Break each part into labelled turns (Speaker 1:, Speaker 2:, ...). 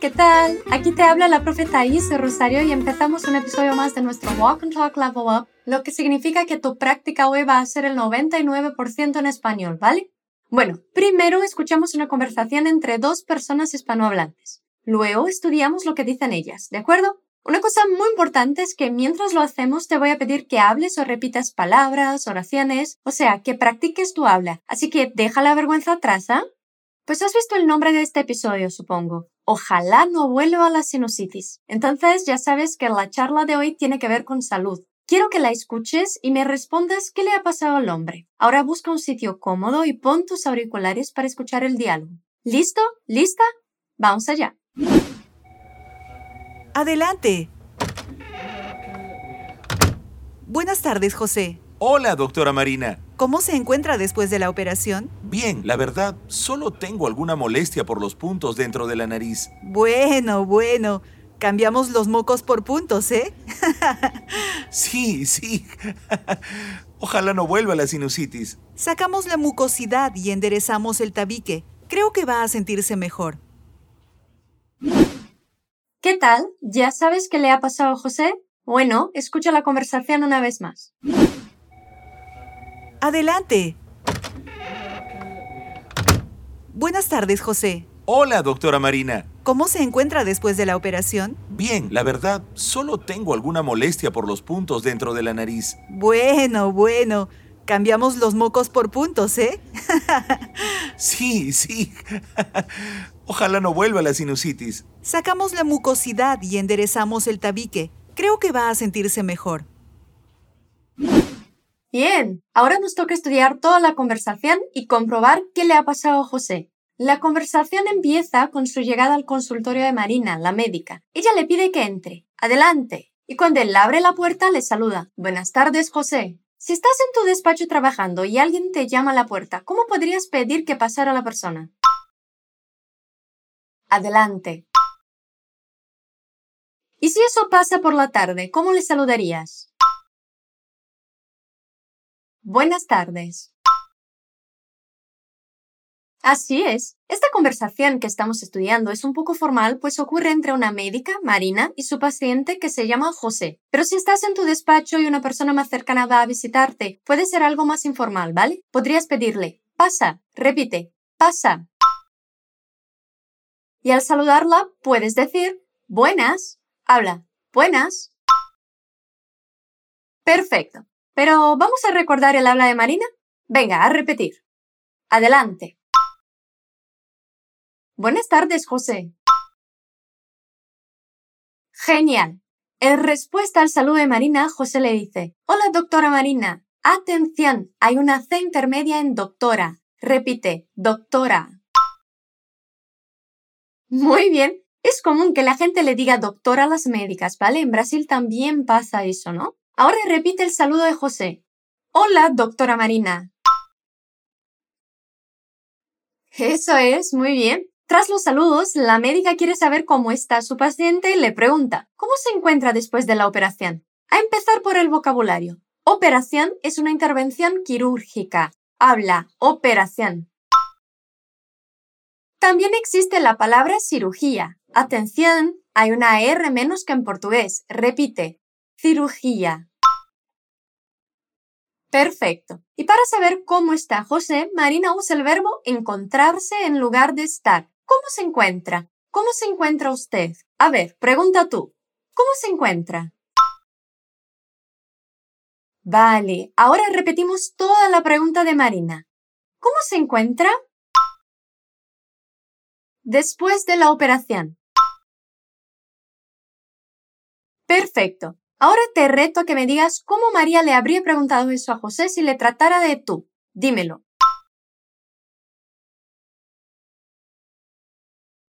Speaker 1: ¿qué tal? Aquí te habla la profeta Isa Rosario y empezamos un episodio más de nuestro Walk and Talk Level Up, lo que significa que tu práctica hoy va a ser el 99% en español, ¿vale? Bueno, primero escuchamos una conversación entre dos personas hispanohablantes. Luego estudiamos lo que dicen ellas, ¿de acuerdo? Una cosa muy importante es que mientras lo hacemos te voy a pedir que hables o repitas palabras, oraciones, o sea, que practiques tu habla. Así que deja la vergüenza atrás, ¿ah? Pues has visto el nombre de este episodio, supongo. Ojalá no vuelva a la sinusitis. Entonces ya sabes que la charla de hoy tiene que ver con salud. Quiero que la escuches y me respondas qué le ha pasado al hombre. Ahora busca un sitio cómodo y pon tus auriculares para escuchar el diálogo. ¿Listo? ¿Lista? Vamos allá.
Speaker 2: Adelante. Buenas tardes, José.
Speaker 3: Hola, doctora Marina.
Speaker 2: ¿Cómo se encuentra después de la operación?
Speaker 3: Bien, la verdad, solo tengo alguna molestia por los puntos dentro de la nariz.
Speaker 2: Bueno, bueno. Cambiamos los mocos por puntos, ¿eh?
Speaker 3: sí, sí. Ojalá no vuelva la sinusitis.
Speaker 2: Sacamos la mucosidad y enderezamos el tabique. Creo que va a sentirse mejor.
Speaker 1: ¿Qué tal? ¿Ya sabes qué le ha pasado a José? Bueno, escucha la conversación una vez más.
Speaker 2: Adelante. Buenas tardes, José.
Speaker 3: Hola, doctora Marina.
Speaker 2: ¿Cómo se encuentra después de la operación?
Speaker 3: Bien, la verdad, solo tengo alguna molestia por los puntos dentro de la nariz.
Speaker 2: Bueno, bueno. Cambiamos los mocos por puntos, ¿eh?
Speaker 3: sí, sí. Ojalá no vuelva la sinusitis.
Speaker 2: Sacamos la mucosidad y enderezamos el tabique. Creo que va a sentirse mejor.
Speaker 1: Bien, ahora nos toca estudiar toda la conversación y comprobar qué le ha pasado a José. La conversación empieza con su llegada al consultorio de Marina, la médica. Ella le pide que entre. Adelante. Y cuando él abre la puerta, le saluda. Buenas tardes, José. Si estás en tu despacho trabajando y alguien te llama a la puerta, ¿cómo podrías pedir que pasara la persona? Adelante. ¿Y si eso pasa por la tarde, cómo le saludarías? Buenas tardes. Así es. Esta conversación que estamos estudiando es un poco formal, pues ocurre entre una médica, Marina, y su paciente que se llama José. Pero si estás en tu despacho y una persona más cercana va a visitarte, puede ser algo más informal, ¿vale? Podrías pedirle, pasa, repite, pasa. Y al saludarla, puedes decir, buenas, habla, buenas. Perfecto. Pero ¿vamos a recordar el habla de Marina? Venga, a repetir. Adelante. Buenas tardes, José. Genial. En respuesta al saludo de Marina, José le dice, Hola, doctora Marina. Atención, hay una C intermedia en doctora. Repite, doctora. Muy bien. Es común que la gente le diga doctora a las médicas, ¿vale? En Brasil también pasa eso, ¿no? Ahora repite el saludo de José. Hola, doctora Marina. Eso es, muy bien. Tras los saludos, la médica quiere saber cómo está su paciente y le pregunta, ¿cómo se encuentra después de la operación? A empezar por el vocabulario. Operación es una intervención quirúrgica. Habla, operación. También existe la palabra cirugía. Atención, hay una R menos que en portugués. Repite, cirugía. Perfecto. Y para saber cómo está José, Marina usa el verbo encontrarse en lugar de estar. ¿Cómo se encuentra? ¿Cómo se encuentra usted? A ver, pregunta tú. ¿Cómo se encuentra? Vale, ahora repetimos toda la pregunta de Marina. ¿Cómo se encuentra? Después de la operación. Perfecto. Ahora te reto a que me digas cómo María le habría preguntado eso a José si le tratara de tú. Dímelo.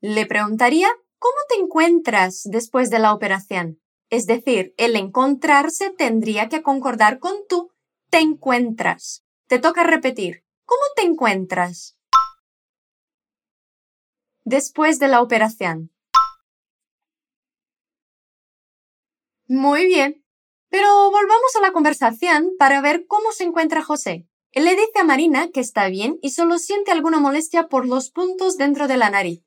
Speaker 1: Le preguntaría ¿Cómo te encuentras después de la operación? Es decir, el encontrarse tendría que concordar con tú te encuentras. Te toca repetir. ¿Cómo te encuentras? Después de la operación. Muy bien. Pero volvamos a la conversación para ver cómo se encuentra José. Él le dice a Marina que está bien y solo siente alguna molestia por los puntos dentro de la nariz.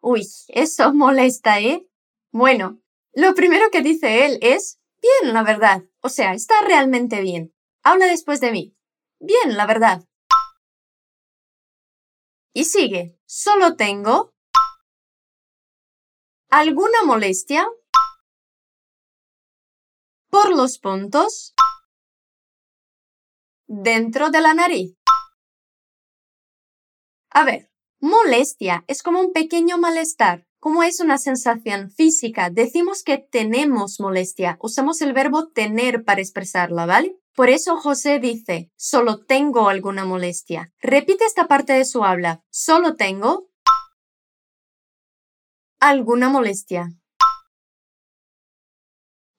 Speaker 1: Uy, eso molesta, ¿eh? Bueno, lo primero que dice él es, bien, la verdad. O sea, está realmente bien. Habla después de mí. Bien, la verdad. Y sigue, solo tengo alguna molestia por los puntos dentro de la nariz. A ver, molestia es como un pequeño malestar, como es una sensación física. Decimos que tenemos molestia, usamos el verbo tener para expresarla, ¿vale? Por eso José dice, solo tengo alguna molestia. Repite esta parte de su habla. Solo tengo alguna molestia.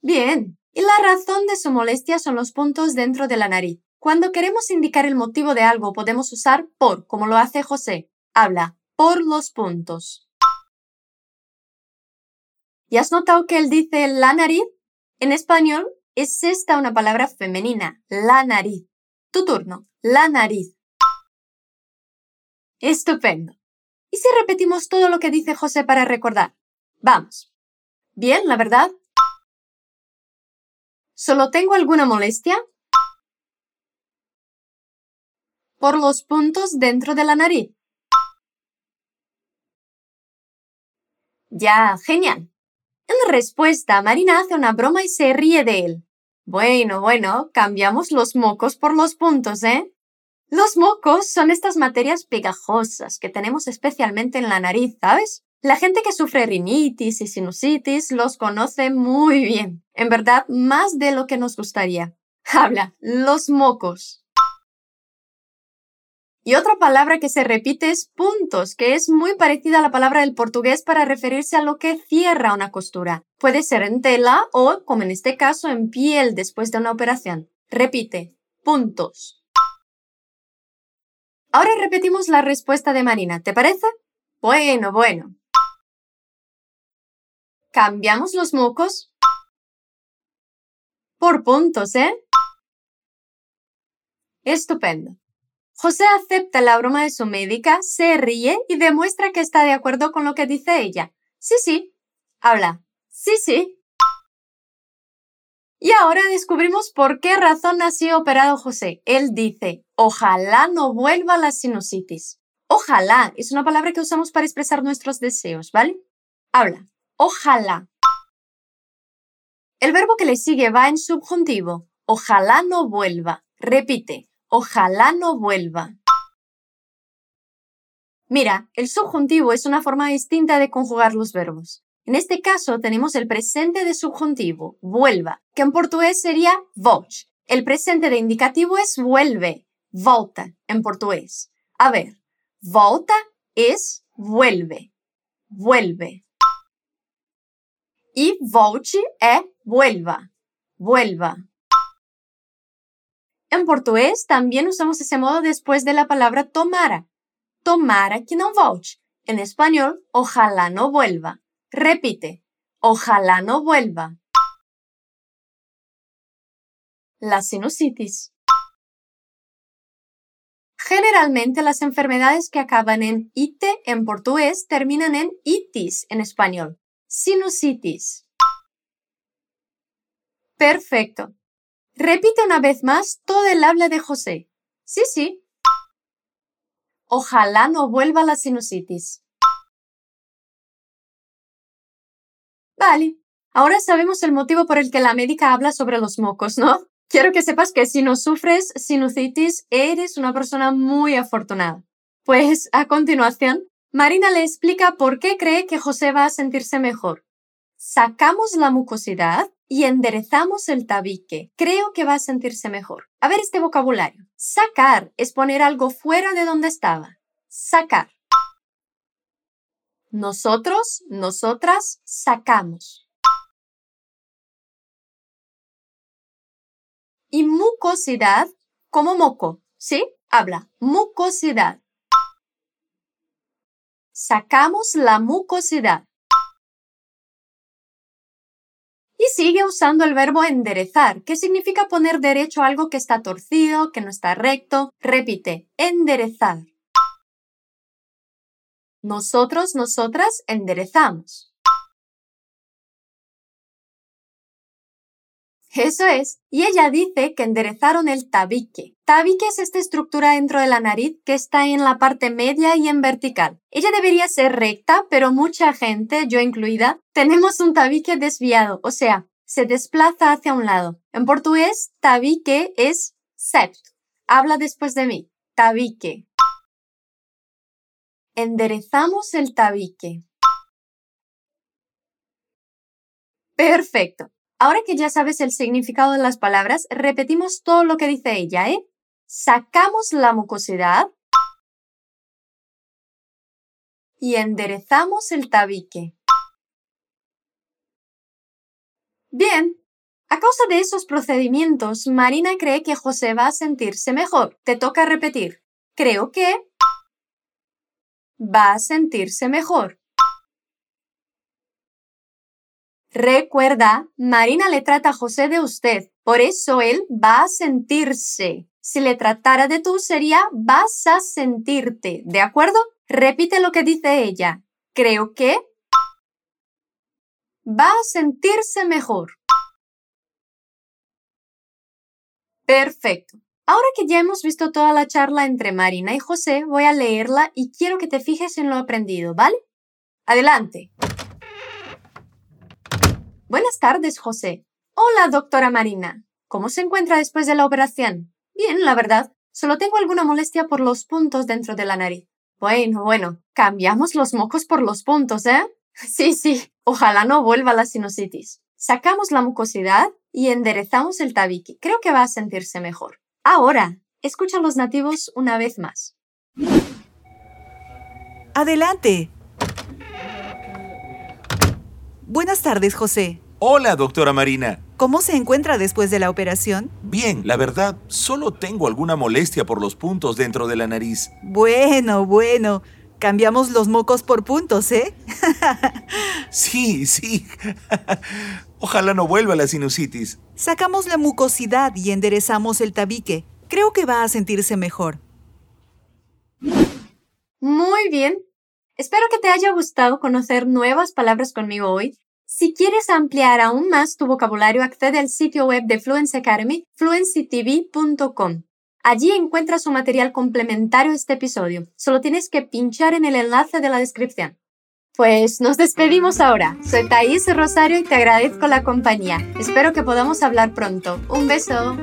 Speaker 1: Bien, y la razón de su molestia son los puntos dentro de la nariz. Cuando queremos indicar el motivo de algo podemos usar por, como lo hace José. Habla por los puntos. ¿Y has notado que él dice la nariz? En español es esta una palabra femenina, la nariz. Tu turno, la nariz. Estupendo. ¿Y si repetimos todo lo que dice José para recordar? Vamos. Bien, la verdad. ¿Solo tengo alguna molestia? por los puntos dentro de la nariz. Ya, genial. En respuesta, Marina hace una broma y se ríe de él. Bueno, bueno, cambiamos los mocos por los puntos, ¿eh? Los mocos son estas materias pegajosas que tenemos especialmente en la nariz, ¿sabes? La gente que sufre rinitis y sinusitis los conoce muy bien. En verdad, más de lo que nos gustaría. Habla, los mocos. Y otra palabra que se repite es puntos, que es muy parecida a la palabra del portugués para referirse a lo que cierra una costura. Puede ser en tela o, como en este caso, en piel después de una operación. Repite, puntos. Ahora repetimos la respuesta de Marina, ¿te parece? Bueno, bueno. Cambiamos los mocos por puntos, ¿eh? Estupendo. José acepta la broma de su médica, se ríe y demuestra que está de acuerdo con lo que dice ella. Sí, sí. Habla. Sí, sí. Y ahora descubrimos por qué razón ha sido operado José. Él dice, ojalá no vuelva la sinusitis. Ojalá es una palabra que usamos para expresar nuestros deseos, ¿vale? Habla. Ojalá. El verbo que le sigue va en subjuntivo. Ojalá no vuelva. Repite. Ojalá no vuelva. Mira, el subjuntivo es una forma distinta de conjugar los verbos. En este caso tenemos el presente de subjuntivo, vuelva, que en portugués sería volte. El presente de indicativo es vuelve, volta en portugués. A ver, volta es vuelve, vuelve. Y volte es vuelva, vuelva. En portugués también usamos ese modo después de la palabra tomara. Tomara que no volte. En español, ojalá no vuelva. Repite, ojalá no vuelva. La sinusitis. Generalmente las enfermedades que acaban en ite en portugués terminan en itis en español. Sinusitis. Perfecto. Repite una vez más todo el habla de José. Sí, sí. Ojalá no vuelva la sinusitis. Vale, ahora sabemos el motivo por el que la médica habla sobre los mocos, ¿no? Quiero que sepas que si no sufres sinusitis, eres una persona muy afortunada. Pues a continuación, Marina le explica por qué cree que José va a sentirse mejor. Sacamos la mucosidad y enderezamos el tabique. Creo que va a sentirse mejor. A ver este vocabulario. Sacar es poner algo fuera de donde estaba. Sacar. Nosotros, nosotras, sacamos. Y mucosidad como moco. ¿Sí? Habla. Mucosidad. Sacamos la mucosidad. Y sigue usando el verbo enderezar, que significa poner derecho a algo que está torcido, que no está recto. Repite, enderezar. Nosotros, nosotras enderezamos. Eso es. Y ella dice que enderezaron el tabique. Tabique es esta estructura dentro de la nariz que está en la parte media y en vertical. Ella debería ser recta, pero mucha gente, yo incluida, tenemos un tabique desviado, o sea, se desplaza hacia un lado. En portugués, tabique es sept. Habla después de mí. Tabique. Enderezamos el tabique. Perfecto. Ahora que ya sabes el significado de las palabras, repetimos todo lo que dice ella, ¿eh? Sacamos la mucosidad y enderezamos el tabique. Bien, a causa de esos procedimientos, Marina cree que José va a sentirse mejor. Te toca repetir. Creo que va a sentirse mejor. Recuerda, Marina le trata a José de usted, por eso él va a sentirse. Si le tratara de tú sería vas a sentirte, ¿de acuerdo? Repite lo que dice ella. Creo que va a sentirse mejor. Perfecto. Ahora que ya hemos visto toda la charla entre Marina y José, voy a leerla y quiero que te fijes en lo aprendido, ¿vale? Adelante. Buenas tardes, José. Hola, doctora Marina. ¿Cómo se encuentra después de la operación? Bien, la verdad. Solo tengo alguna molestia por los puntos dentro de la nariz. Bueno, bueno, cambiamos los mocos por los puntos, ¿eh? Sí, sí. Ojalá no vuelva la sinusitis. Sacamos la mucosidad y enderezamos el tabique. Creo que va a sentirse mejor. Ahora, escucha a los nativos una vez más.
Speaker 2: Adelante. Buenas tardes, José.
Speaker 3: Hola, doctora Marina.
Speaker 2: ¿Cómo se encuentra después de la operación?
Speaker 3: Bien, la verdad, solo tengo alguna molestia por los puntos dentro de la nariz.
Speaker 2: Bueno, bueno. Cambiamos los mocos por puntos, ¿eh?
Speaker 3: sí, sí. Ojalá no vuelva la sinusitis.
Speaker 2: Sacamos la mucosidad y enderezamos el tabique. Creo que va a sentirse mejor.
Speaker 1: Muy bien. Espero que te haya gustado conocer nuevas palabras conmigo hoy. Si quieres ampliar aún más tu vocabulario, accede al sitio web de Fluency Academy, fluencytv.com. Allí encuentras un material complementario a este episodio. Solo tienes que pinchar en el enlace de la descripción. Pues nos despedimos ahora. Soy Thais Rosario y te agradezco la compañía. Espero que podamos hablar pronto. Un beso.